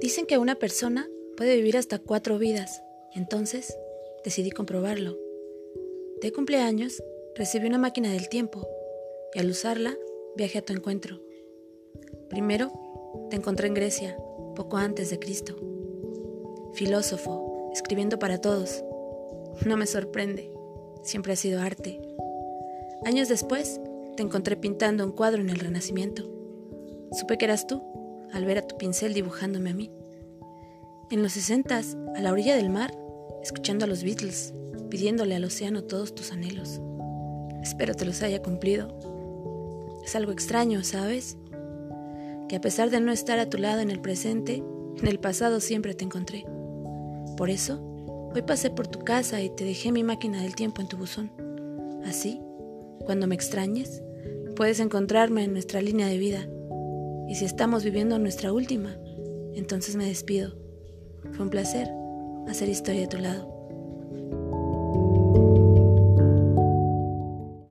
Dicen que una persona puede vivir hasta cuatro vidas, entonces decidí comprobarlo. De cumpleaños recibí una máquina del tiempo y al usarla viajé a tu encuentro. Primero te encontré en Grecia, poco antes de Cristo. Filósofo, escribiendo para todos. No me sorprende, siempre ha sido arte. Años después te encontré pintando un cuadro en el Renacimiento. Supe que eras tú al ver a tu pincel dibujándome a mí. En los sesentas, a la orilla del mar, escuchando a los Beatles, pidiéndole al océano todos tus anhelos. Espero te los haya cumplido. Es algo extraño, ¿sabes? Que a pesar de no estar a tu lado en el presente, en el pasado siempre te encontré. Por eso, hoy pasé por tu casa y te dejé mi máquina del tiempo en tu buzón. Así, cuando me extrañes, puedes encontrarme en nuestra línea de vida. Y si estamos viviendo nuestra última, entonces me despido. Fue un placer hacer historia a tu lado.